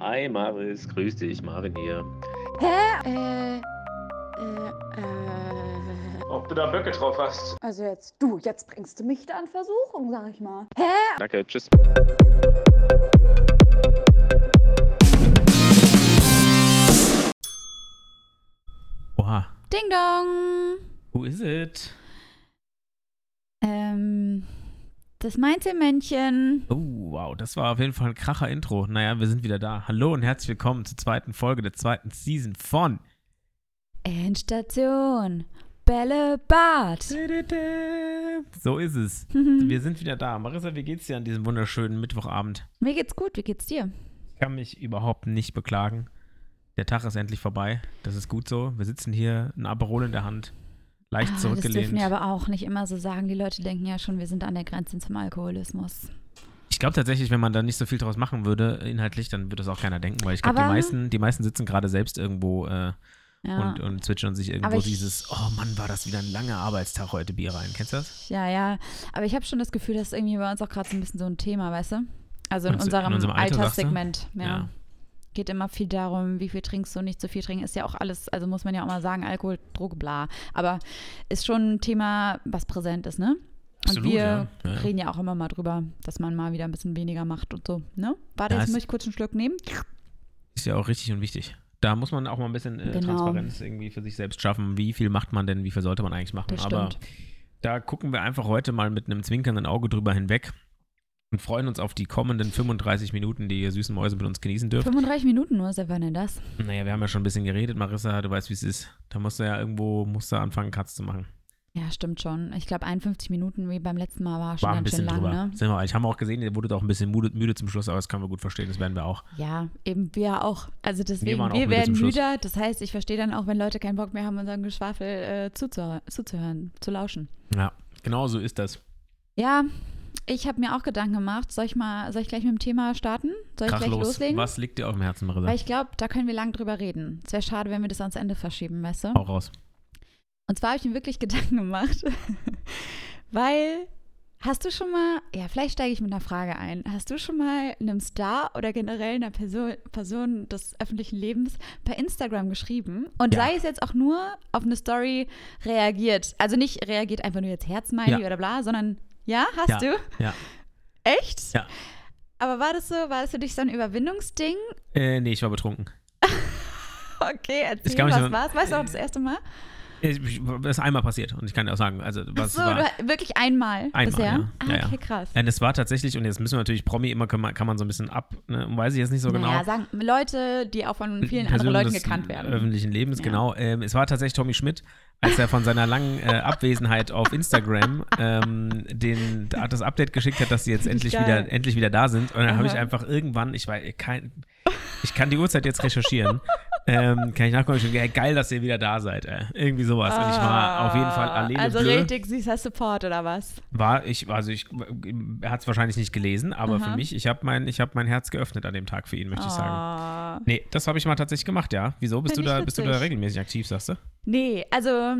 Hi Maris, grüß dich, Marvin hier. Hä? Äh, äh, äh. Ob du da Böcke drauf hast? Also jetzt, du, jetzt bringst du mich da in Versuchung, sag ich mal. Hä? Danke, tschüss. Oha. Ding dong. Who is it? Ähm, das Männchen. Oh, wow, das war auf jeden Fall ein kracher Intro. Naja, wir sind wieder da. Hallo und herzlich willkommen zur zweiten Folge der zweiten Season von Endstation. Bällebad. So ist es. Wir sind wieder da. Marissa, wie geht's dir an diesem wunderschönen Mittwochabend? Mir geht's gut, wie geht's dir? Ich kann mich überhaupt nicht beklagen. Der Tag ist endlich vorbei. Das ist gut so. Wir sitzen hier, ein Aperol in der Hand, leicht Ah, das zurückgelehnt. dürfen wir aber auch nicht immer so sagen. Die Leute denken ja schon, wir sind an der Grenze zum Alkoholismus. Ich glaube tatsächlich, wenn man da nicht so viel draus machen würde, inhaltlich, dann würde das auch keiner denken, weil ich glaube, die meisten, die meisten sitzen gerade selbst irgendwo äh, Ja. und, und zwitschern sich irgendwo ich- dieses, oh Mann, war das wieder ein langer Arbeitstag heute Bier rein. Kennst du das? Ja, ja. Aber ich habe schon das Gefühl, das ist irgendwie bei uns auch gerade so ein bisschen so ein Thema, weißt du? Also in Meinst du, in unserem, unserem Alter? Alterssegment. Ja. Ja. Geht immer viel darum, wie viel trinkst du, nicht zu viel trinken. Ist ja auch alles, also muss man ja auch mal sagen, Alkohol, Droge, bla. Aber ist schon ein Thema, was präsent ist, ne? Absolut, und wir ja. Ja, ja. reden ja auch immer mal drüber, dass man mal wieder ein bisschen weniger macht und so, ne? Warte, jetzt muss ich kurz einen Schluck nehmen. Ist ja auch richtig und wichtig. Da muss man auch mal ein bisschen äh, Genau. Transparenz irgendwie für sich selbst schaffen. Wie viel macht man denn, wie viel sollte man eigentlich machen? Das Aber stimmt. da gucken wir einfach heute mal mit einem zwinkernden Auge drüber hinweg und freuen uns auf die kommenden 35 Minuten, die ihr süßen Mäuse mit uns genießen dürft. 35 Minuten nur, seit wann denn das? Naja, wir haben ja schon ein bisschen geredet, Marissa, du weißt, wie es ist. Da musst du ja irgendwo, musst du anfangen, Katz zu machen. Ja, stimmt schon. Ich glaube, 51 Minuten wie beim letzten Mal war schon War ein ganz schön bisschen lang, drüber. ne? Sind wir, ich habe auch gesehen, ihr wurdet auch ein bisschen müde, müde zum Schluss, aber das können wir gut verstehen, das werden wir auch. Ja, eben wir auch. Also deswegen, wir, auch müde werden müder. Das heißt, ich verstehe dann auch, wenn Leute keinen Bock mehr haben, unseren Geschwafel äh, zuzuhören, zuzuhören, zu lauschen. Ja, genau so ist das. Ja, ich habe mir auch Gedanken gemacht. Soll ich mal, soll ich gleich mit dem Thema starten? Soll ich Krach gleich los. loslegen? Was liegt dir auf dem Herzen, Marissa? Weil ich glaube, da können wir lang drüber reden. Es wäre schade, wenn wir das ans Ende verschieben, weißt du? Hau raus. Und zwar habe ich mir wirklich Gedanken gemacht, weil hast du schon mal, ja, vielleicht steige ich mit einer Frage ein. Hast du schon mal einem Star oder generell einer Person, Person des öffentlichen Lebens per Instagram geschrieben und Ja. sei es jetzt auch nur auf eine Story reagiert? Also nicht reagiert einfach nur jetzt Herzmiley Ja. oder bla, sondern ja, hast Ja. du? Ja. Echt? Ja. Aber war das so, war das für dich so ein Überwindungsding? Äh, nee, ich war betrunken. Okay, erzähl, Ich was aber- war's? Weißt du auch das erste Mal? Das ist einmal passiert und ich kann dir auch sagen, also was so, war. wirklich einmal, Einmal, bisher? ja. Ah, Ja, ja. okay, krass. Nein, es war tatsächlich, und jetzt müssen wir natürlich Promi immer, kann man, kann man so ein bisschen ab, ne, weiß ich jetzt nicht so genau. Naja, sagen Leute, die auch von vielen Personen anderen Leuten gekannt werden. öffentlichen Lebens, Ja. genau. Ähm, es war tatsächlich Tommy Schmidt, als er von seiner langen äh, Abwesenheit auf Instagram ähm, den, das Update geschickt hat, dass sie jetzt endlich geil. wieder, endlich wieder da sind. Und dann habe ich einfach irgendwann, ich weiß, kein, ich kann die Uhrzeit jetzt recherchieren, ähm, kann ich nachgucken, geil, dass ihr wieder da seid. Ey. Irgendwie sowas. Und ich war auf jeden Fall alleine. Also bleu. richtig süßer Support oder was? War ich, also ich, er hat es wahrscheinlich nicht gelesen, aber für Aha. mich, ich habe mein, ich hab mein Herz geöffnet an dem Tag für ihn, möchte ich sagen. Ah. Nee, das habe ich mal tatsächlich gemacht, ja. Wieso? Bist du Find da, bist du da regelmäßig aktiv, sagst du? Nee, also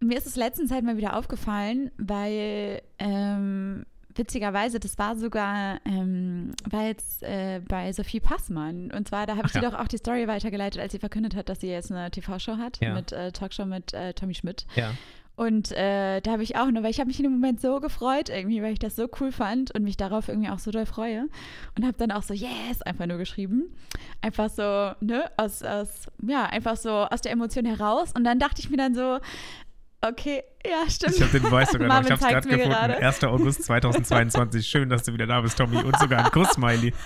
mir ist es letztens halt mal wieder aufgefallen, weil ähm, witzigerweise, das war sogar, ähm, war jetzt äh, bei Sophie Passmann. Und zwar, da habe ich sie ja. doch auch die Story weitergeleitet, als sie verkündet hat, dass sie jetzt eine TV-Show hat, Ja. mit äh, Talkshow mit äh, Tommy Schmidt. Ja. Und äh, da habe ich auch nur, weil ich habe mich in dem Moment so gefreut irgendwie, weil ich das so cool fand und mich darauf irgendwie auch so doll freue. Und habe dann auch so, yes, einfach nur geschrieben. Einfach so, ne, aus, aus, ja, einfach so aus der Emotion heraus. Und dann dachte ich mir dann so, okay, ja, stimmt. Ich habe den Beweis sogar noch. Ich Marvin habe es zeigt's gerade gefunden. gerade. 1. August 2022. Schön, dass du wieder da bist, Tommy. Und sogar ein Kuss-Smiley.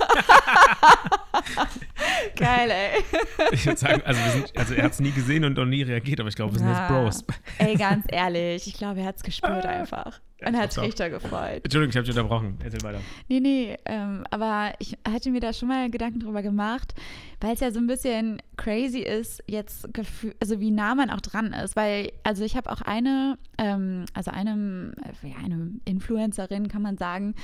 Geil, ey. Ich würde sagen, also, wir sind, also er hat es nie gesehen und auch nie reagiert, aber ich glaube, wir sind jetzt Ja. Bros. Ey, ganz ehrlich, ich glaube, er hat es gespürt einfach. Ja, Und hat sich richtig gefreut. Entschuldigung, ich habe dich unterbrochen. Erzähl weiter. Nee, nee, ähm, aber ich hatte mir da schon mal Gedanken drüber gemacht, weil es ja so ein bisschen crazy ist, jetzt also wie nah man auch dran ist, weil, also ich habe auch eine, ähm, also einem, äh, ja, eine Influencerin, kann man sagen,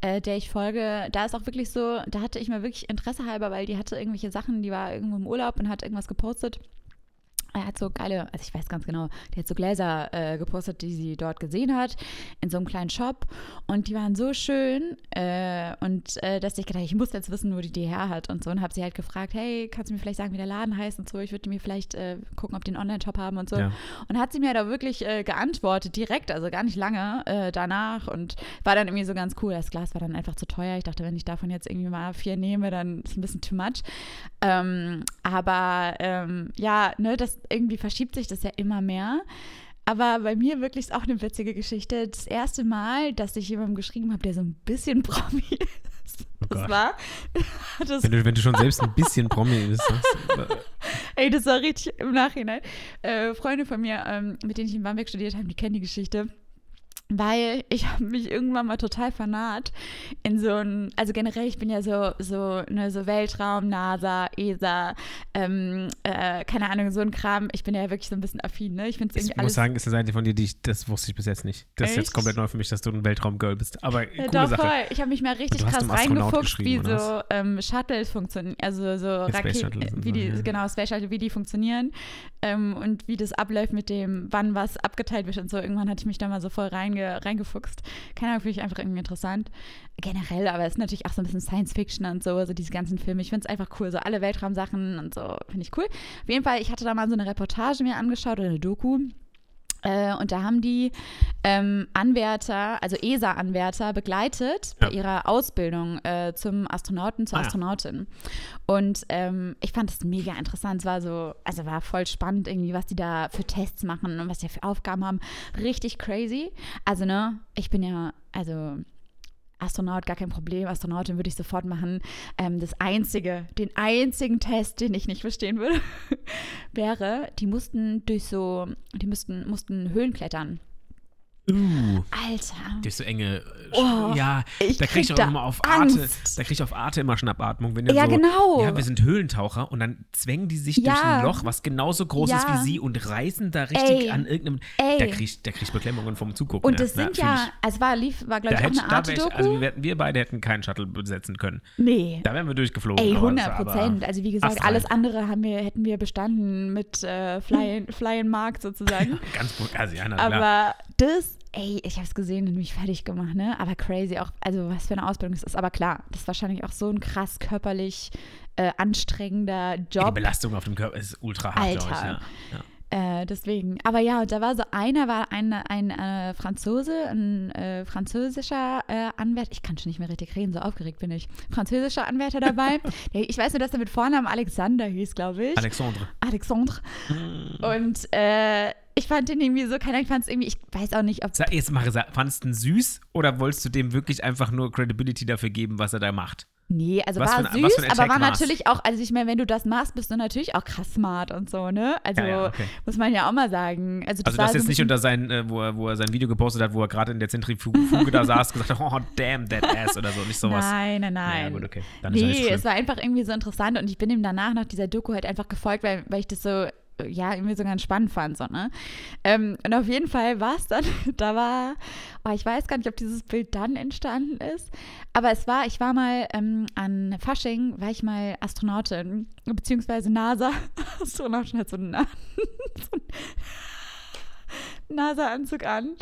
äh, der ich folge, da ist auch wirklich so, da hatte ich mal wirklich Interesse halber, weil die hatte irgendwelche Sachen, die war irgendwo im Urlaub und hat irgendwas gepostet er hat so geile, also ich weiß ganz genau, der hat so Gläser äh, gepostet, die sie dort gesehen hat, in so einem kleinen Shop. Und die waren so schön. Äh, und äh, dass ich gedacht, ich muss jetzt wissen, wo die die her hat und so. Und habe sie halt gefragt, hey, kannst du mir vielleicht sagen, wie der Laden heißt und so? Ich würde mir vielleicht äh, gucken, ob die einen Online-Shop haben und so. Ja. Und hat sie mir da wirklich äh, geantwortet, direkt, also gar nicht lange äh, danach. Und war dann irgendwie so ganz cool. Das Glas war dann einfach zu teuer. Ich dachte, wenn ich davon jetzt irgendwie mal vier nehme, dann ist es ein bisschen too much. Ähm, aber ähm, ja, ne, das irgendwie verschiebt sich das ja immer mehr. Aber bei mir wirklich ist auch eine witzige Geschichte. Das erste Mal, dass ich jemandem geschrieben habe, der so ein bisschen Promi ist, Oh das Gott. war. Das, Wenn du, wenn du schon selbst ein bisschen Promi bist. Das, ey, das war richtig im Nachhinein. Äh, Freunde von mir, ähm, mit denen ich in Bamberg studiert habe, die kennen die Geschichte. Weil ich habe mich irgendwann mal total vernaht in so ein, also generell, ich bin ja so, so, ne, so Weltraum, NASA, ESA, ähm, äh, keine Ahnung, so ein Kram. Ich bin ja wirklich so ein bisschen affin, ne? Ich finde es ich muss sagen, ist eine Seite von dir, die ich, das wusste ich bis jetzt nicht. Das ist jetzt Echt? komplett neu für mich, dass du ein Weltraumgirl bist. Aber Ja, coole doch, Sache. voll. Ich habe mich mal richtig krass reingefuchst, wie so ähm, Shuttles funktionieren, also so Raketen, wie die, ja. genau, Space Shuttle, wie die funktionieren ähm, und wie das abläuft mit dem, wann was abgeteilt wird und so. Irgendwann hatte ich mich da mal so voll reinge, reingefuchst. Keine Ahnung, finde ich einfach irgendwie interessant. Generell, aber es ist natürlich auch so ein bisschen Science Fiction und so, so diese ganzen Filme. Ich finde es einfach cool, so alle Weltraumsachen und so, finde ich cool. Auf jeden Fall, ich hatte da mal so eine Reportage mir angeschaut oder eine Doku. Äh, und da haben die ähm, Anwärter, also ESA-Anwärter, begleitet Ja. bei ihrer Ausbildung äh, zum Astronauten, zur Ah, ja. Astronautin. Und ähm, ich fand das mega interessant. Es war so, also war voll spannend irgendwie, was die da für Tests machen und was die für Aufgaben haben. Richtig crazy. Also, ne, ich bin ja, also Astronaut, gar kein Problem. Astronautin würde ich sofort machen. Ähm, das einzige, den einzigen Test, den ich nicht verstehen würde, wäre, die mussten durch so, die müssten, mussten Höhlen klettern. Uh, Alter. durch so enge. äh, Oh, ja, ich da krieg ich auch da immer auf Arte. Angst. Da krieg ich auf Arte immer Schnappatmung, wenn Ja, so, genau. Ja, wir sind Höhlentaucher und dann zwängen die sich durch Ja. ein Loch, was genauso groß ist Ja. wie sie und reißen da richtig Ey. an irgendeinem. Ey. Da krieg ich, da krieg ich Beklemmungen vom Zugucken. Und ja. das sind fühl ja, also war, lief, war glaube ich auch eine da Art wär ich, also wir, wir beide hätten keinen Shuttle besetzen können. nee. Da wären wir durchgeflogen. Ey, aber- 100 Prozent. Also wie gesagt, alles andere haben wir, hätten wir bestanden mit äh, Fly, Fly in Markt sozusagen. Ganz also, ja, na, klar. Aber das, ey, ich habe es gesehen und mich fertig gemacht, ne? Aber crazy auch, also was für eine Ausbildung das ist. Aber klar, das ist wahrscheinlich auch so ein krass körperlich äh, anstrengender Die Job. Belastung auf dem Körper ist ultra hart, glaube ich. Ja. Ja. Äh, deswegen, aber ja, und da war so einer, war ein, ein äh, Franzose, ein äh, französischer äh, Anwärter, ich kann schon nicht mehr richtig reden, so aufgeregt bin ich. Französischer Anwärter dabei. Ich weiß nur, dass er mit Vornamen Alexander hieß, glaube ich. Alexandre. Alexandre. Und äh, ich fand den irgendwie so, keine Ahnung, ich fand es irgendwie, ich weiß auch nicht, ob. Sag, jetzt mache fandest du ihn süß oder wolltest du dem wirklich einfach nur Credibility dafür geben, was er da macht? Nee, also Was war ein- süß, aber war war's? natürlich auch, also ich meine, wenn du das machst, bist du natürlich auch krass smart und so, ne? Also Ja, ja, okay. muss man ja auch mal sagen. Also, das Also das so jetzt ein nicht unter sein, äh, wo, er, wo er sein Video gepostet hat, wo er gerade in der Zentrifuge da saß, gesagt hat, oh damn that ass oder so, nicht sowas. Nein, nein, nein. Ja, gut, okay. Dann nee, es war einfach irgendwie so interessant und ich bin ihm danach nach dieser Doku halt einfach gefolgt, weil, weil ich das so, ja, irgendwie so ganz spannend fand, so, ne? Ähm, und auf jeden Fall war es dann, da war, oh, ich weiß gar nicht, ob dieses Bild dann entstanden ist, aber es war, ich war mal ähm, an Fasching, war ich mal Astronautin, beziehungsweise NASA. Astronautin hat so einen, so einen NASA-Anzug an.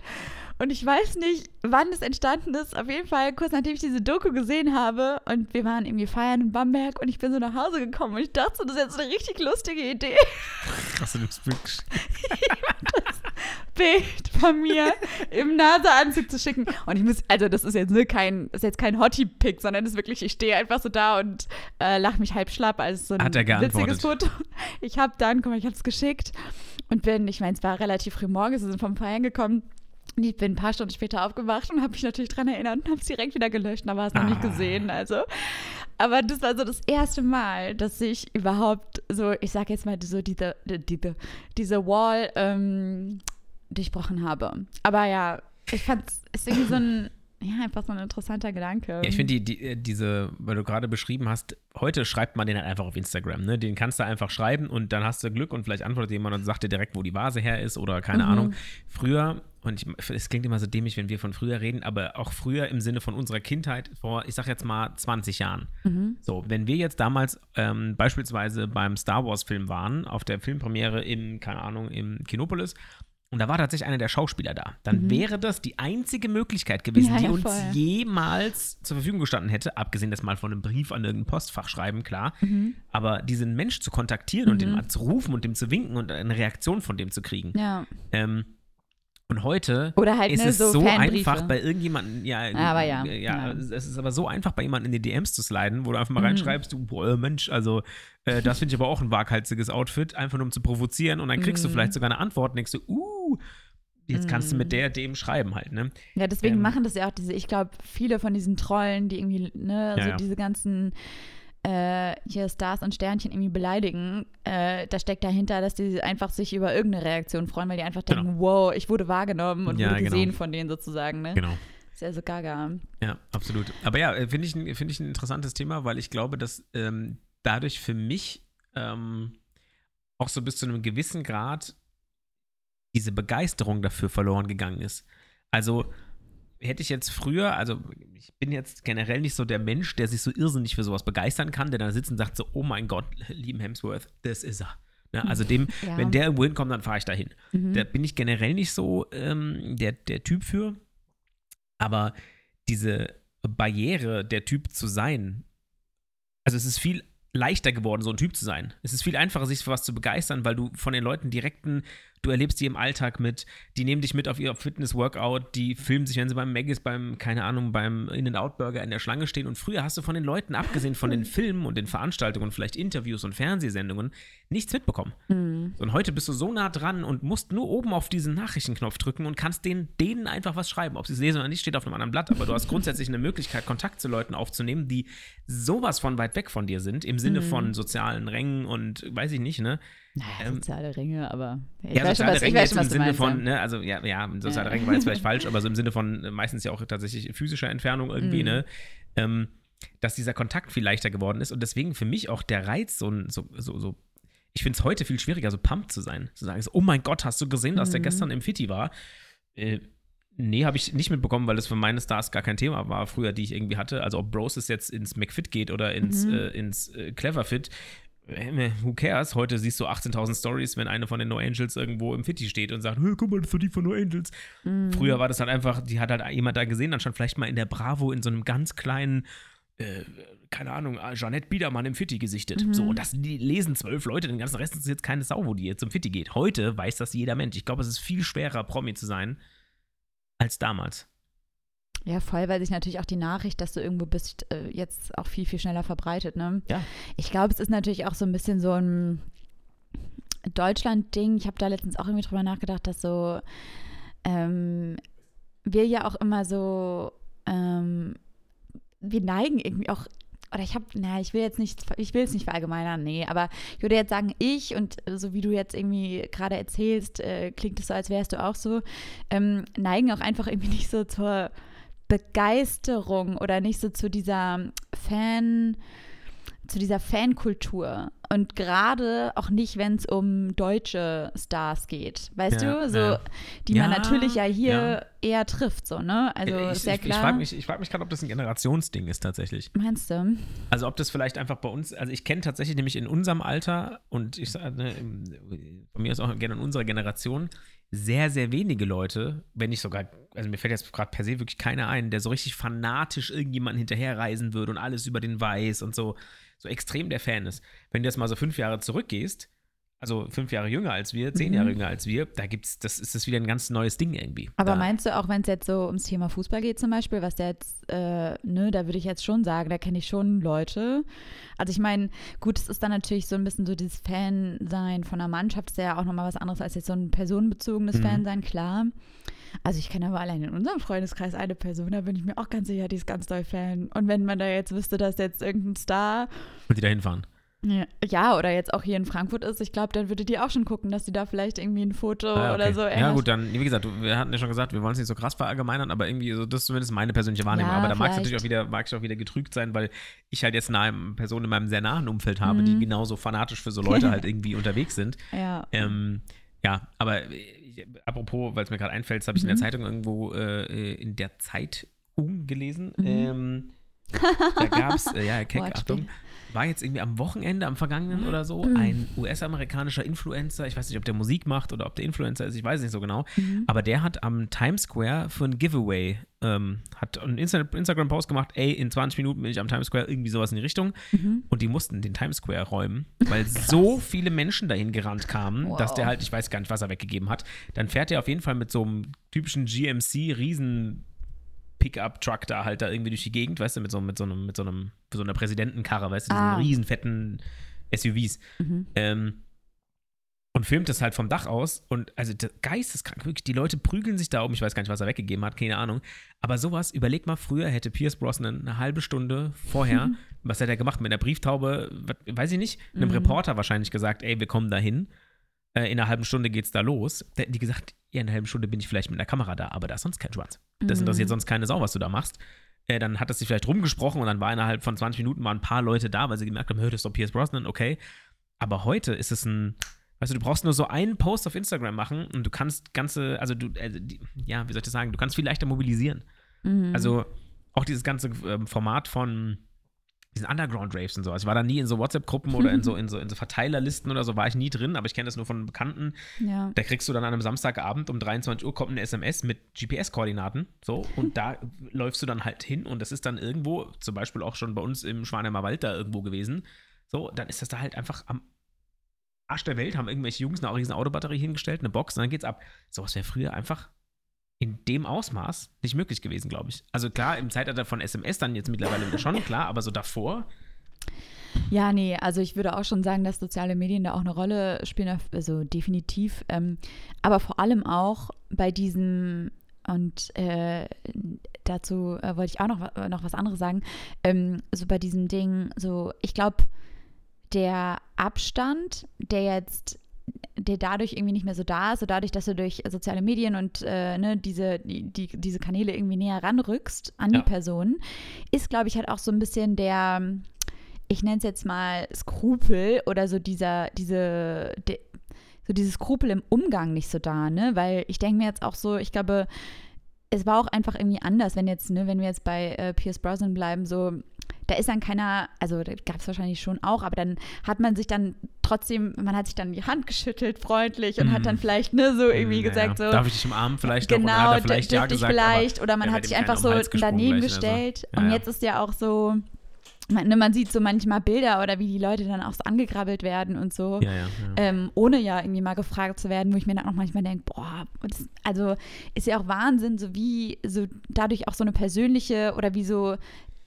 Und ich weiß nicht, wann es entstanden ist. Auf jeden Fall kurz nachdem ich diese Doku gesehen habe und wir waren irgendwie feiern in Bamberg und ich bin so nach Hause gekommen und ich dachte, so, das ist jetzt eine richtig lustige Idee. Hast du das Bild geschickt? Bild von mir im NASA-Anzug zu schicken. Und ich muss, also das ist jetzt ne, kein, das ist jetzt kein Hottie-Pick, sondern das ist wirklich, ich stehe einfach so da und äh, lache mich halb schlapp als so ein Hat er witziges? Foto. Ich habe dann, guck mal, ich habe es geschickt und bin, ich meine, es war relativ früh morgens, wir sind vom Feiern gekommen. Ich bin ein paar Stunden später aufgewacht und habe mich natürlich dran erinnert und habe es direkt wieder gelöscht. War es noch nicht Ah. gesehen. Also, aber das war so das erste Mal, dass ich überhaupt so, ich sag jetzt mal so diese, diese, diese Wall ähm, durchbrochen habe. Aber ja, ich fand es irgendwie so ein, ja, einfach so ein interessanter Gedanke. Ja, ich finde die, die, äh, diese, weil du gerade beschrieben hast, heute schreibt man den halt einfach auf Instagram, ne? Den kannst du einfach schreiben und dann hast du Glück und vielleicht antwortet jemand und sagt dir direkt, wo die Vase her ist oder keine Mhm. Ahnung. Früher, und es klingt immer so dämlich, wenn wir von früher reden, aber auch früher im Sinne von unserer Kindheit vor, ich sag jetzt mal 20 Jahren. Mhm. So, wenn wir jetzt damals ähm, beispielsweise beim Star Wars-Film waren, auf der Filmpremiere im, keine Ahnung, im Kinopolis, und da war tatsächlich einer der Schauspieler da, dann wäre das die einzige Möglichkeit gewesen, Mhm. Ja, die ja, uns jemals zur Verfügung gestanden hätte, abgesehen das mal von einem Brief an irgendein Postfach schreiben, klar. Mhm. Aber diesen Mensch zu kontaktieren und den mal zu rufen und dem zu winken und eine Reaktion von dem zu kriegen. Ja. Ähm, und heute Oder halt, ist ne, es so einfach bei irgendjemandem, ja, Aber ja, ja, ja. es ist aber so einfach bei jemandem in die DMs zu sliden, wo du einfach mal Mhm. reinschreibst, du, boah, Mensch, also äh, das finde ich aber auch ein waghalsiges Outfit, einfach nur um zu provozieren und dann kriegst du Mhm. vielleicht sogar eine Antwort und denkst du, uh, jetzt kannst du mit Mhm. der dem schreiben halt, ne? Ja, deswegen Ähm. machen das ja auch diese, ich glaube, viele von diesen Trollen, die irgendwie, ne, so ja. diese ganzen äh, hier Stars und Sternchen irgendwie beleidigen, äh, da steckt dahinter, dass die einfach sich über irgendeine Reaktion freuen, weil die einfach Genau. denken, wow, ich wurde wahrgenommen und Ja, wurde genau. gesehen von denen sozusagen, ne? Genau. Ist ja so gaga. Ja, absolut. Aber ja, äh, finde ich, ein- finde ich ein interessantes Thema, weil ich glaube, dass ähm, dadurch für mich ähm, auch so bis zu einem gewissen Grad diese Begeisterung dafür verloren gegangen ist. Also hätte ich jetzt früher, also ich bin jetzt generell nicht so der Mensch, der sich so irrsinnig für sowas begeistern kann, der da sitzt und sagt so, oh mein Gott, lieben Hemsworth, das ist er. Ne? Also dem, Ja. wenn der irgendwo hinkommt, dann fahre ich dahin. Mhm. Da bin ich generell nicht so ähm, der, der Typ für. Aber diese Barriere, der Typ zu sein, also es ist viel leichter geworden, so ein Typ zu sein. Es ist viel einfacher, sich für was zu begeistern, weil du von den Leuten direkten, du erlebst die im Alltag mit, die nehmen dich mit auf ihr Fitness-Workout, die filmen sich, wenn sie beim Maggis, beim, keine Ahnung, beim In-N-Out-Burger in der Schlange stehen. Und früher hast du von den Leuten, abgesehen von den Filmen und den Veranstaltungen, vielleicht Interviews und Fernsehsendungen, nichts mitbekommen. Mhm. Und heute bist du so nah dran und musst nur oben auf diesen Nachrichtenknopf drücken und kannst denen, denen einfach was schreiben. Ob sie es lesen oder nicht, steht auf einem anderen Blatt. Aber du hast grundsätzlich eine Möglichkeit, Kontakt zu Leuten aufzunehmen, die sowas von weit weg von dir sind, im Sinne Mhm. von sozialen Rängen und weiß ich nicht, ne? Naja, Ähm, soziale Ringe, aber ich ja, weiß schon, soziale was, ich weiß schon, im was du Sinne meinst. von, ne, also ja, ja, soziale Ja. Ränge war jetzt vielleicht falsch, aber so im Sinne von äh, meistens ja auch tatsächlich physischer Entfernung irgendwie, Mhm. ne? Ähm, dass dieser Kontakt viel leichter geworden ist und deswegen für mich auch der Reiz, so, so, so, so ich finde es heute viel schwieriger, so pumped zu sein. Zu sagen, so, oh mein Gott, hast du gesehen, dass der Mhm. gestern im Fitti war? Äh, nee, habe ich nicht mitbekommen, weil das für meine Stars gar kein Thema war früher, die ich irgendwie hatte. Also ob Bros jetzt ins McFit geht oder ins, Mhm. äh, ins äh, Cleverfit, who cares? Heute siehst du 18.000 Stories, wenn eine von den No Angels irgendwo im Fitti steht und sagt, hey, guck mal, das ist die von No Angels. Mhm. Früher war das halt einfach, die hat halt jemand da gesehen, dann stand vielleicht mal in der Bravo in so einem ganz kleinen, äh, keine Ahnung, Jeanette Biedermann im Fitti gesichtet. Mhm. So, und das die lesen zwölf Leute, den ganzen Rest ist jetzt keine Sau, wo die jetzt zum Fitti geht. Heute weiß das jeder Mensch. Ich glaube, es ist viel schwerer, Promi zu sein, als damals. Ja, voll, weil sich natürlich auch die Nachricht, dass du irgendwo bist, äh, jetzt auch viel, viel schneller verbreitet, ne? Ja. Ich glaube, es ist natürlich auch so ein bisschen so ein Deutschland-Ding. Ich habe da letztens auch irgendwie drüber nachgedacht, dass so ähm, wir ja auch immer so, ähm, wir neigen irgendwie auch, oder ich habe, naja, ich will jetzt nicht, ich will es nicht verallgemeinern, nee, aber ich würde jetzt sagen, ich und so wie du jetzt irgendwie gerade erzählst, äh, klingt es so, als wärst du auch so, ähm, neigen auch einfach irgendwie nicht so zur Begeisterung oder nicht so zu dieser Fan, zu dieser Fankultur. Und gerade auch nicht, wenn es um deutsche Stars geht. Weißt Ja, du? So, ja. die man Ja, natürlich ja hier eher trifft, so, ne? Also ich ist ja ich, ich klar. frage mich, ich frag mich gerade, ob das ein Generationsding ist tatsächlich. Meinst du? Also ob das vielleicht einfach bei uns, also ich kenne tatsächlich nämlich in unserem Alter und ich sage, ne, von mir aus auch gerne in unserer Generation, sehr, sehr wenige Leute, wenn nicht sogar, also mir fällt jetzt gerade per se wirklich keiner ein, der so richtig fanatisch irgendjemanden hinterherreisen würde und alles über den weiß und so, so extrem der Fan ist. Wenn du jetzt mal so fünf Jahre zurückgehst, also fünf Jahre jünger als wir, zehn Mhm. Jahre jünger als wir, da gibt's, das ist das wieder ein ganz neues Ding irgendwie. Aber da, meinst du auch, wenn es jetzt so ums Thema Fußball geht zum Beispiel, was der jetzt, äh, ne, da würde ich jetzt schon sagen, da kenne ich schon Leute. Also ich meine, gut, es ist dann natürlich so ein bisschen so dieses Fan-Sein von einer Mannschaft, ist ja auch nochmal was anderes als jetzt so ein personenbezogenes Mhm. Fan-Sein, klar. Also ich kenne aber allein in unserem Freundeskreis eine Person, da bin ich mir auch ganz sicher, die ist ganz doll Fan. Und wenn man da jetzt wüsste, dass jetzt irgendein Star Und die da hinfahren. Ja, oder jetzt auch hier in Frankfurt ist, ich glaube, dann würde die auch schon gucken, dass die da vielleicht irgendwie ein Foto Ah, oder okay. so. Ja, gut, dann, wie gesagt, wir hatten ja schon gesagt, wir wollen es nicht so krass verallgemeinern, aber irgendwie, so, das ist zumindest meine persönliche Wahrnehmung. Ja, aber da mag es natürlich auch wieder, mag ich auch wieder getrügt sein, weil ich halt jetzt eine Person in meinem sehr nahen Umfeld habe, die Mhm. genauso fanatisch für so Leute halt irgendwie unterwegs sind. Ja. Ähm, ja, aber äh, apropos, weil es mir gerade einfällt, das habe ich in der Mhm. Zeitung irgendwo äh, in der Zeit umgelesen. Mhm. Ähm, da gab es, äh, ja, Keck. Achtung, war jetzt irgendwie am Wochenende, am vergangenen oder so, Mhm. ein US-amerikanischer Influencer, ich weiß nicht, ob der Musik macht oder ob der Influencer ist, ich weiß es nicht so genau, Mhm. aber der hat am Times Square für ein Giveaway, ähm, hat einen Insta- Instagram-Post gemacht, ey, in 20 Minuten bin ich am Times Square, irgendwie sowas in die Richtung. Mhm. Und die mussten den Times Square räumen, weil so viele Menschen dahin gerannt kamen, dass Wow. der halt, ich weiß gar nicht, was er weggegeben hat. Dann fährt er auf jeden Fall mit so einem typischen GMC-Riesen- Pickup-Truck da halt da irgendwie durch die Gegend, weißt du, mit so, mit so einem, mit so einem, so einer Präsidentenkarre, weißt du, diesen Ah. riesen fetten SUVs. Mhm. Ähm, und filmt das halt vom Dach aus und also der geisteskrank, wirklich, die Leute prügeln sich da um, ich weiß gar nicht, was er weggegeben hat, keine Ahnung. Aber sowas, überleg mal, früher hätte Pierce Brosnan eine halbe Stunde vorher, was hätte er gemacht mit einer Brieftaube, weiß ich nicht, einem Mhm. Reporter wahrscheinlich gesagt, ey, wir kommen da hin. Äh, in einer halben Stunde geht's da los. Da hätten die gesagt, ja, in einer halben Stunde bin ich vielleicht mit einer Kamera da, aber da ist sonst kein Schwanz. Das Mhm. interessiert sonst keine Sau, was du da machst. Äh, dann hat das sich vielleicht rumgesprochen und dann war innerhalb von 20 Minuten mal ein paar Leute da, weil sie gemerkt haben, hör, das ist doch Pierce Brosnan, okay. Aber heute ist es ein, weißt du, du brauchst nur so einen Post auf Instagram machen und du kannst ganze, also du, also die, ja, wie soll ich das sagen, du kannst viel leichter mobilisieren. Mhm. Also auch dieses ganze ähm, Format von diesen Underground-Raves und so. Also ich war da nie in so WhatsApp-Gruppen oder in so, in, so, in so Verteilerlisten oder so, war ich nie drin, aber ich kenne das nur von Bekannten. ja. Da kriegst du dann an einem Samstagabend um 23 Uhr kommt eine SMS mit GPS-Koordinaten. So, und da läufst du dann halt hin und das ist dann irgendwo, zum Beispiel auch schon bei uns im Schwanheimer Wald da irgendwo gewesen. So, dann ist das da halt einfach am Arsch der Welt, haben irgendwelche Jungs eine riesen Autobatterie hingestellt, eine Box und dann geht's ab. Sowas wäre früher einfach in dem Ausmaß nicht möglich gewesen, glaube ich. Also klar, im Zeitalter von SMS dann jetzt mittlerweile schon, klar, aber so davor, Ja, nee, also ich würde auch schon sagen, dass soziale Medien da auch eine Rolle spielen, also definitiv. Ähm, aber vor allem auch bei diesem, und äh, dazu äh, wollte ich auch noch, wa- noch was anderes sagen, ähm, so bei diesem Ding, so, ich glaube, der Abstand, der jetzt der dadurch irgendwie nicht mehr so da ist, so dadurch, dass du durch soziale Medien und äh, ne, diese, die, die, diese Kanäle irgendwie näher ranrückst an Ja. die Person, ist, glaube ich, halt auch so ein bisschen der, ich nenne es jetzt mal Skrupel oder so dieser, diese, de, so dieses Skrupel im Umgang nicht so da, ne? Weil ich denke mir jetzt auch so, ich glaube, es war auch einfach irgendwie anders, wenn jetzt, ne, wenn wir jetzt bei äh, Pierce Brosnan bleiben, so, da ist dann keiner, also da gab es wahrscheinlich schon auch, aber dann hat man sich dann trotzdem, man hat sich dann die Hand geschüttelt, freundlich und Mhm. hat dann vielleicht, ne, so irgendwie naja, gesagt, so, darf ich dich umarmen vielleicht noch? Und genau, hat vielleicht dürfte ja ich gesagt, vielleicht, oder man hat sich einfach so daneben gleich, also. gestellt. Ja, und ja. jetzt ist ja auch so, man, ne, man sieht so manchmal Bilder oder wie die Leute dann auch so angegrabbelt werden und so. ja, ja, ja. Ähm, ohne ja irgendwie mal gefragt zu werden, wo ich mir dann auch manchmal denke, boah, das, also ist ja auch Wahnsinn, so wie so dadurch auch so eine persönliche oder wie so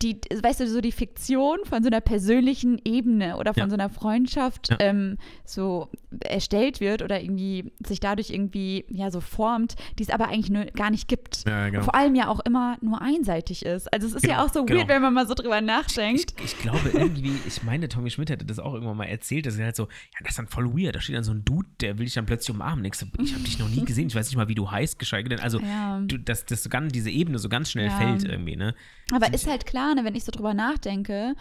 die, weißt du, so die Fiktion von so einer persönlichen Ebene oder von Ja. so einer Freundschaft Ja. ähm, so erstellt wird oder irgendwie sich dadurch irgendwie ja so formt, die es aber eigentlich nur gar nicht gibt. ja, genau. Vor allem ja auch immer nur einseitig ist. Also es ist ja Genau, auch so genau. weird, wenn man mal so drüber nachdenkt. Ich, ich glaube irgendwie, ich meine, Tommy Schmidt hätte das auch irgendwann mal erzählt, dass er halt so, ja, das ist dann voll weird. Da steht dann so ein Dude, der will dich dann plötzlich umarmen. Ich, so, ich habe dich noch nie gesehen, ich weiß nicht mal, wie du heißt, geschweige denn. Also, Ja. du, dass das so ganz, diese Ebene so ganz schnell Ja. fällt irgendwie, ne? Aber ist halt klar, ne, wenn ich so drüber nachdenke,